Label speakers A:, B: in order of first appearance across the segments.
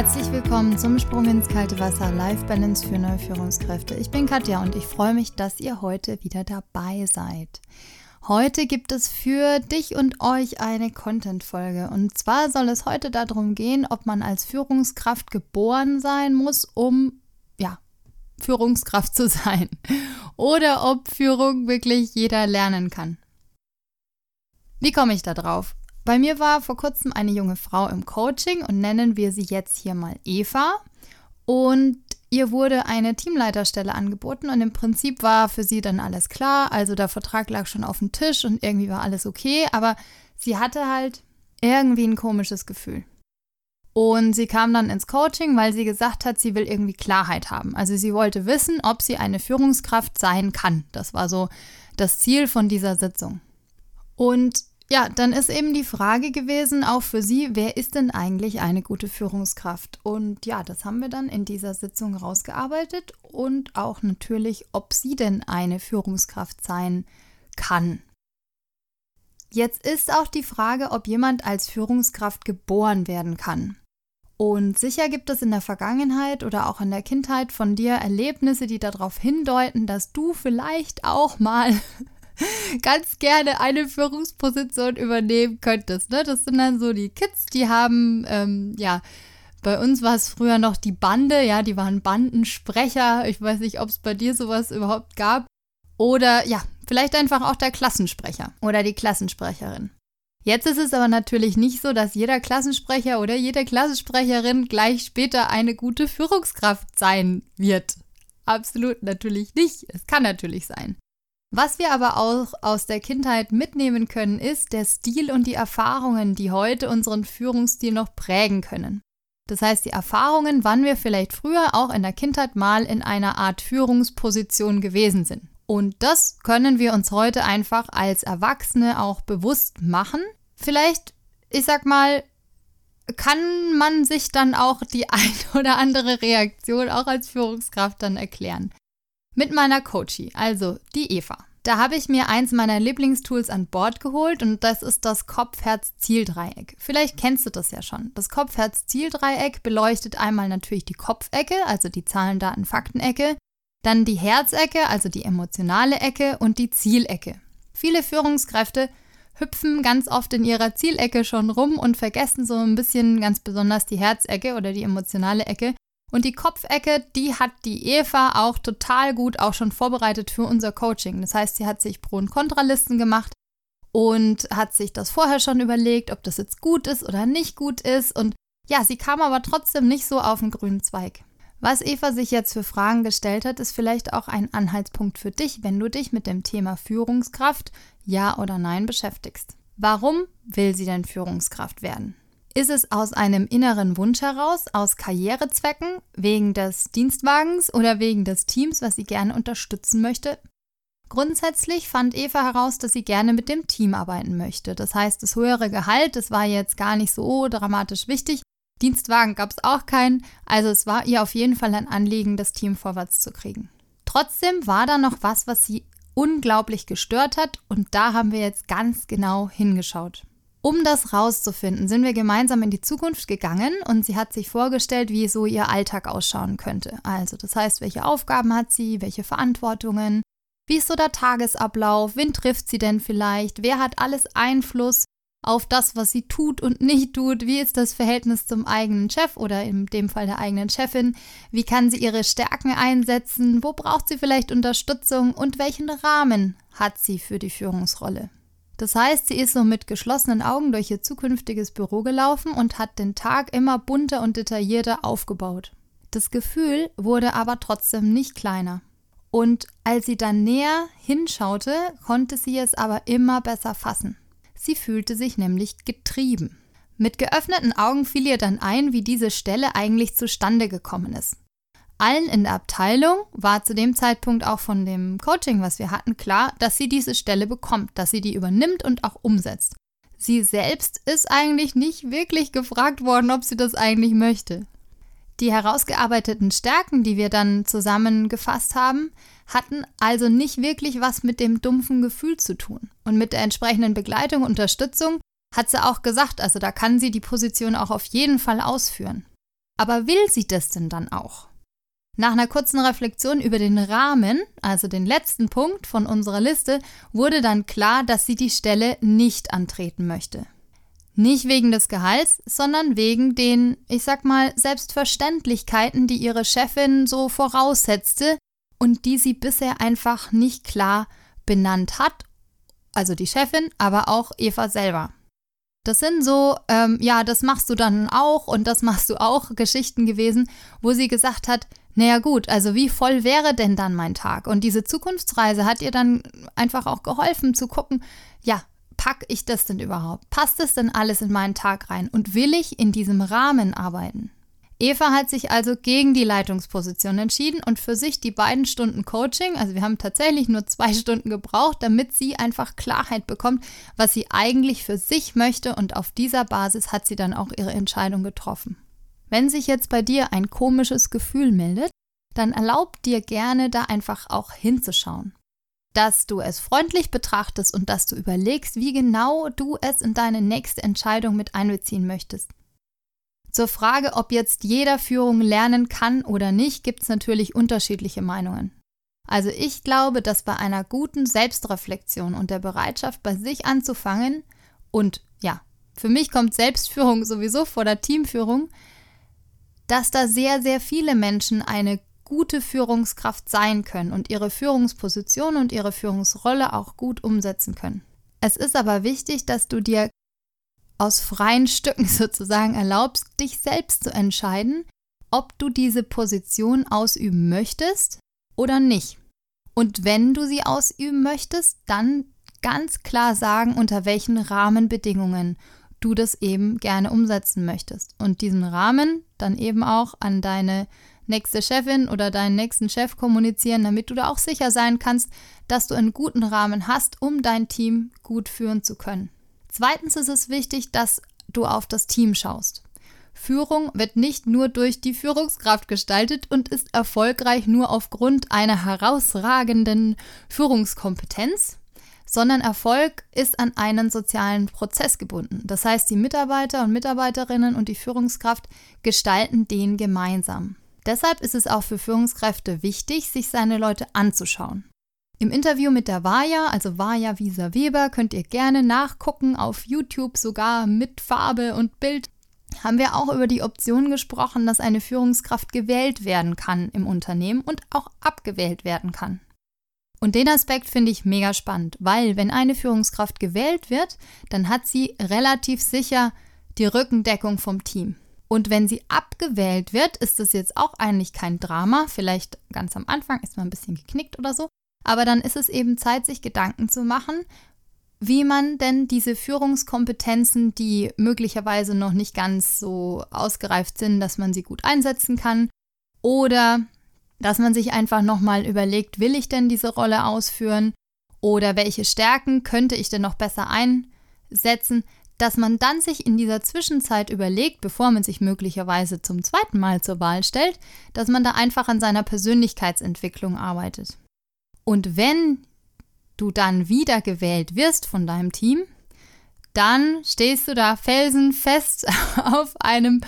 A: Herzlich willkommen zum Sprung ins kalte Wasser Life Balance für neue Führungskräfte. Ich bin Katja und ich freue mich, dass ihr heute wieder dabei seid. Heute gibt es für dich und euch eine Content-Folge. Und zwar soll es heute darum gehen, ob man als Führungskraft geboren sein muss, um, ja, Führungskraft zu sein. Oder ob Führung wirklich jeder lernen kann. Wie komme ich da drauf? Bei mir war vor kurzem eine junge Frau im Coaching und nennen wir sie jetzt hier mal Eva. Und Ihr wurde eine Teamleiterstelle angeboten und im Prinzip war für sie dann alles klar. Also der Vertrag lag schon auf dem Tisch und irgendwie war alles okay, aber sie hatte halt irgendwie ein komisches Gefühl. Und sie kam dann ins Coaching, weil sie gesagt hat, sie will irgendwie Klarheit haben. Also sie wollte wissen, ob sie eine Führungskraft sein kann. Das war so das Ziel von dieser Sitzung. Und ja, dann ist eben die Frage gewesen, auch für Sie, wer ist denn eigentlich eine gute Führungskraft? Und ja, das haben wir dann in dieser Sitzung rausgearbeitet und auch natürlich, ob sie denn eine Führungskraft sein kann. Jetzt ist auch die Frage, ob jemand als Führungskraft geboren werden kann. Und sicher gibt es in der Vergangenheit oder auch in der Kindheit von dir Erlebnisse, die darauf hindeuten, dass du vielleicht auch mal ganz gerne eine Führungsposition übernehmen könntest. Ne? Das sind dann so die Kids, die haben, ähm, ja, bei uns war es früher noch die Bande, ja, die waren Bandensprecher. Ich weiß nicht, ob es bei dir sowas überhaupt gab. Oder ja, vielleicht einfach auch der Klassensprecher oder die Klassensprecherin. Jetzt ist es aber natürlich nicht so, dass jeder Klassensprecher oder jede Klassensprecherin gleich später eine gute Führungskraft sein wird. Absolut natürlich nicht. Es kann natürlich sein. Was wir aber auch aus der Kindheit mitnehmen können, ist der Stil und die Erfahrungen, die heute unseren Führungsstil noch prägen können. Das heißt, die Erfahrungen, wann wir vielleicht früher auch in der Kindheit mal in einer Art Führungsposition gewesen sind. Und das können wir uns heute einfach als Erwachsene auch bewusst machen. Vielleicht, ich sag mal, kann man sich dann auch die ein oder andere Reaktion auch als Führungskraft dann erklären mit meiner Coachie, also die Eva. Da habe ich mir eins meiner Lieblingstools an Bord geholt und das ist das Kopf-Herz-Ziel-Dreieck. Vielleicht kennst du das ja schon. Das Kopf-Herz-Ziel-Dreieck beleuchtet einmal natürlich die Kopfecke, also die Zahlen, Daten, Fakten-Ecke, dann die Herzecke, also die emotionale Ecke und die Zielecke. Viele Führungskräfte hüpfen ganz oft in ihrer Zielecke schon rum und vergessen so ein bisschen ganz besonders die Herzecke oder die emotionale Ecke und die Kopfecke, die hat die Eva auch total gut auch schon vorbereitet für unser Coaching. Das heißt, sie hat sich Pro- und Kontralisten gemacht und hat sich das vorher schon überlegt, ob das jetzt gut ist oder nicht gut ist. Und ja, sie kam aber trotzdem nicht so auf den grünen Zweig. Was Eva sich jetzt für Fragen gestellt hat, ist vielleicht auch ein Anhaltspunkt für dich, wenn du dich mit dem Thema Führungskraft Ja oder Nein beschäftigst. Warum will sie denn Führungskraft werden? Ist es aus einem inneren Wunsch heraus, aus Karrierezwecken, wegen des Dienstwagens oder wegen des Teams, was sie gerne unterstützen möchte? Grundsätzlich fand Eva heraus, dass sie gerne mit dem Team arbeiten möchte. Das heißt, das höhere Gehalt, das war jetzt gar nicht so dramatisch wichtig. Dienstwagen gab es auch keinen, also es war ihr auf jeden Fall ein Anliegen, das Team vorwärts zu kriegen. Trotzdem war da noch was, was sie unglaublich gestört hat und da haben wir jetzt ganz genau hingeschaut. Um das rauszufinden, sind wir gemeinsam in die Zukunft gegangen und sie hat sich vorgestellt, wie so ihr Alltag ausschauen könnte. Also, das heißt, welche Aufgaben hat sie, welche Verantwortungen, wie ist so der Tagesablauf, wen trifft sie denn vielleicht, wer hat alles Einfluss auf das, was sie tut und nicht tut, wie ist das Verhältnis zum eigenen Chef oder in dem Fall der eigenen Chefin, wie kann sie ihre Stärken einsetzen, wo braucht sie vielleicht Unterstützung und welchen Rahmen hat sie für die Führungsrolle. Das heißt, sie ist so mit geschlossenen Augen durch ihr zukünftiges Büro gelaufen und hat den Tag immer bunter und detaillierter aufgebaut. Das Gefühl wurde aber trotzdem nicht kleiner. Und als sie dann näher hinschaute, konnte sie es aber immer besser fassen. Sie fühlte sich nämlich getrieben. Mit geöffneten Augen fiel ihr dann ein, wie diese Stelle eigentlich zustande gekommen ist. Allen in der Abteilung war zu dem Zeitpunkt auch von dem Coaching, was wir hatten, klar, dass sie diese Stelle bekommt, dass sie die übernimmt und auch umsetzt. Sie selbst ist eigentlich nicht wirklich gefragt worden, ob sie das eigentlich möchte. Die herausgearbeiteten Stärken, die wir dann zusammengefasst haben, hatten also nicht wirklich was mit dem dumpfen Gefühl zu tun. Und mit der entsprechenden Begleitung und Unterstützung hat sie auch gesagt, also da kann sie die Position auch auf jeden Fall ausführen. Aber will sie das denn dann auch? Nach einer kurzen Reflexion über den Rahmen, also den letzten Punkt von unserer Liste, wurde dann klar, dass sie die Stelle nicht antreten möchte. Nicht wegen des Gehalts, sondern wegen den, ich sag mal, Selbstverständlichkeiten, die ihre Chefin so voraussetzte und die sie bisher einfach nicht klar benannt hat. Also die Chefin, aber auch Eva selber. Das sind so, ähm, ja, das machst du dann auch und das machst du auch Geschichten gewesen, wo sie gesagt hat, naja gut, also wie voll wäre denn dann mein Tag? Und diese Zukunftsreise hat ihr dann einfach auch geholfen zu gucken, ja, pack ich das denn überhaupt? Passt das denn alles in meinen Tag rein? Und will ich in diesem Rahmen arbeiten? Eva hat sich also gegen die Leitungsposition entschieden und für sich die beiden Stunden Coaching, also wir haben tatsächlich nur zwei Stunden gebraucht, damit sie einfach Klarheit bekommt, was sie eigentlich für sich möchte und auf dieser Basis hat sie dann auch ihre Entscheidung getroffen. Wenn sich jetzt bei dir ein komisches Gefühl meldet, dann erlaub dir gerne da einfach auch hinzuschauen. Dass du es freundlich betrachtest und dass du überlegst, wie genau du es in deine nächste Entscheidung mit einbeziehen möchtest. Zur Frage, ob jetzt jeder Führung lernen kann oder nicht, gibt es natürlich unterschiedliche Meinungen. Also ich glaube, dass bei einer guten Selbstreflexion und der Bereitschaft, bei sich anzufangen, und ja, für mich kommt Selbstführung sowieso vor der Teamführung, dass da sehr, sehr viele Menschen eine gute Führungskraft sein können und ihre Führungsposition und ihre Führungsrolle auch gut umsetzen können. Es ist aber wichtig, dass du dir aus freien Stücken sozusagen erlaubst, dich selbst zu entscheiden, ob du diese Position ausüben möchtest oder nicht. Und wenn du sie ausüben möchtest, dann ganz klar sagen, unter welchen Rahmenbedingungen du das eben gerne umsetzen möchtest. Und diesen Rahmen dann eben auch an deine nächste Chefin oder deinen nächsten Chef kommunizieren, damit du da auch sicher sein kannst, dass du einen guten Rahmen hast, um dein Team gut führen zu können. Zweitens ist es wichtig, dass du auf das Team schaust. Führung wird nicht nur durch die Führungskraft gestaltet und ist erfolgreich nur aufgrund einer herausragenden Führungskompetenz, sondern Erfolg ist an einen sozialen Prozess gebunden. Das heißt, die Mitarbeiter und Mitarbeiterinnen und die Führungskraft gestalten den gemeinsam. Deshalb ist es auch für Führungskräfte wichtig, sich seine Leute anzuschauen. Im Interview mit der Vaja, also Vaja Wieser Weber, könnt ihr gerne nachgucken auf YouTube, sogar mit Farbe und Bild. Haben wir auch über die Option gesprochen, dass eine Führungskraft gewählt werden kann im Unternehmen und auch abgewählt werden kann. Und den Aspekt finde ich mega spannend, weil wenn eine Führungskraft gewählt wird, dann hat sie relativ sicher die Rückendeckung vom Team. Und wenn sie abgewählt wird, ist das jetzt auch eigentlich kein Drama. Vielleicht ganz am Anfang ist man ein bisschen geknickt oder so. Aber dann ist es eben Zeit, sich Gedanken zu machen, wie man denn diese Führungskompetenzen, die möglicherweise noch nicht ganz so ausgereift sind, dass man sie gut einsetzen kann, oder dass man sich einfach nochmal überlegt, will ich denn diese Rolle ausführen oder welche Stärken könnte ich denn noch besser einsetzen, dass man dann sich in dieser Zwischenzeit überlegt, bevor man sich möglicherweise zum zweiten Mal zur Wahl stellt, dass man da einfach an seiner Persönlichkeitsentwicklung arbeitet. Und wenn du dann wieder gewählt wirst von deinem Team, dann stehst du da felsenfest auf einem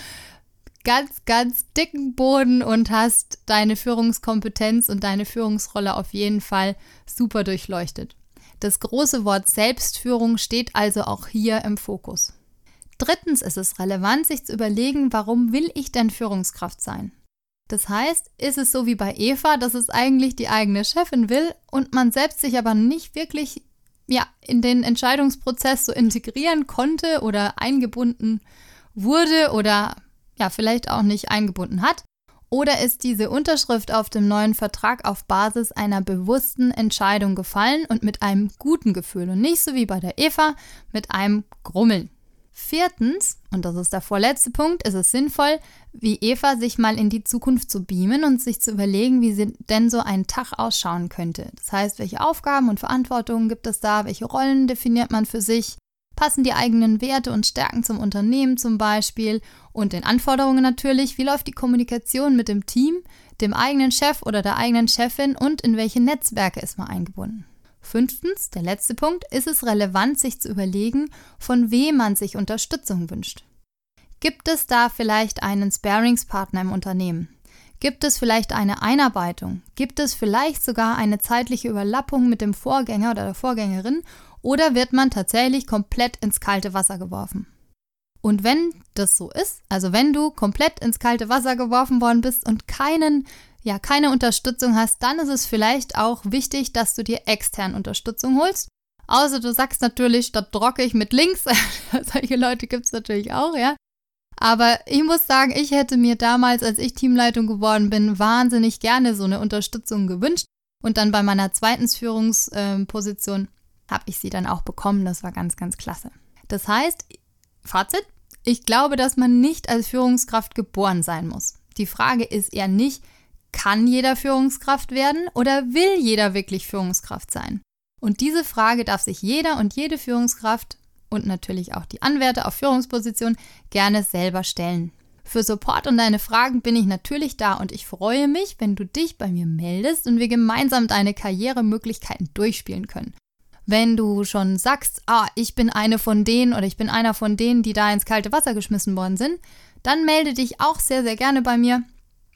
A: ganz, ganz dicken Boden und hast deine Führungskompetenz und deine Führungsrolle auf jeden Fall super durchleuchtet. Das große Wort Selbstführung steht also auch hier im Fokus. Drittens ist es relevant, sich zu überlegen, warum will ich denn Führungskraft sein? Das heißt, ist es so wie bei Eva, dass es eigentlich die eigene Chefin will und man selbst sich aber nicht wirklich ja, in den Entscheidungsprozess so integrieren konnte oder eingebunden wurde oder ja, vielleicht auch nicht eingebunden hat? Oder ist diese Unterschrift auf dem neuen Vertrag auf Basis einer bewussten Entscheidung gefallen und mit einem guten Gefühl und nicht so wie bei der Eva mit einem Grummeln? Viertens, und das ist der vorletzte Punkt, ist es sinnvoll, wie Eva sich mal in die Zukunft zu beamen und sich zu überlegen, wie denn so ein Tag ausschauen könnte. Das heißt, welche Aufgaben und Verantwortungen gibt es da, welche Rollen definiert man für sich, passen die eigenen Werte und Stärken zum Unternehmen zum Beispiel und den Anforderungen natürlich, wie läuft die Kommunikation mit dem Team, dem eigenen Chef oder der eigenen Chefin und in welche Netzwerke ist man eingebunden. Fünftens, der letzte Punkt, ist es relevant, sich zu überlegen, von wem man sich Unterstützung wünscht. Gibt es da vielleicht einen Sparingspartner im Unternehmen? Gibt es vielleicht eine Einarbeitung? Gibt es vielleicht sogar eine zeitliche Überlappung mit dem Vorgänger oder der Vorgängerin? Oder wird man tatsächlich komplett ins kalte Wasser geworfen? Und wenn das so ist, also wenn du komplett ins kalte Wasser geworfen worden bist und keinen, ja, keine Unterstützung hast, dann ist es vielleicht auch wichtig, dass du dir extern Unterstützung holst. Außer du sagst natürlich, statt drocke ich mit links. Solche Leute gibt es natürlich auch, ja. Aber ich muss sagen, ich hätte mir damals, als ich Teamleitung geworden bin, wahnsinnig gerne so eine Unterstützung gewünscht. Und dann bei meiner zweiten Führungsposition habe ich sie dann auch bekommen. Das war ganz, ganz klasse. Das heißt, Fazit, ich glaube, dass man nicht als Führungskraft geboren sein muss. Die Frage ist eher nicht, kann jeder Führungskraft werden oder will jeder wirklich Führungskraft sein? Und diese Frage darf sich jeder und jede Führungskraft und natürlich auch die Anwärter auf Führungspositionen gerne selber stellen. Für Support und deine Fragen bin ich natürlich da und ich freue mich, wenn du dich bei mir meldest und wir gemeinsam deine Karrieremöglichkeiten durchspielen können. Wenn du schon sagst, ah, ich bin eine von denen oder ich bin einer von denen, die da ins kalte Wasser geschmissen worden sind, dann melde dich auch sehr, sehr gerne bei mir.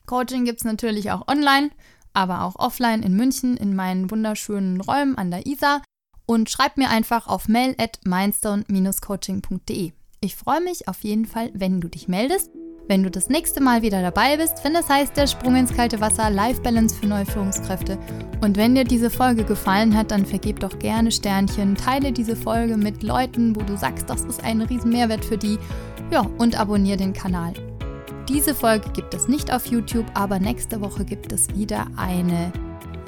A: Coaching gibt es natürlich auch online, aber auch offline in München in meinen wunderschönen Räumen an der Isar und schreib mir einfach auf mail at mindstone-coaching.de. Ich freue mich auf jeden Fall, wenn du dich meldest, wenn du das nächste Mal wieder dabei bist, wenn es heißt der Sprung ins kalte Wasser, Life Balance für neue Führungskräfte. Und wenn dir diese Folge gefallen hat, dann vergib doch gerne Sternchen, teile diese Folge mit Leuten, wo du sagst, das ist ein riesen Mehrwert für die. Ja, und abonniere den Kanal. Diese Folge gibt es nicht auf YouTube, aber nächste Woche gibt es wieder eine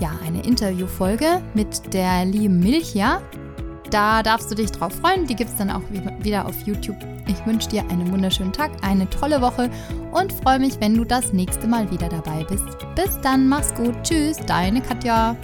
A: ja, eine Interviewfolge mit der lieben Milcha. Da darfst du dich drauf freuen. Die gibt es dann auch wieder auf YouTube. Ich wünsche dir einen wunderschönen Tag, eine tolle Woche und freue mich, wenn du das nächste Mal wieder dabei bist. Bis dann, mach's gut. Tschüss, deine Katja.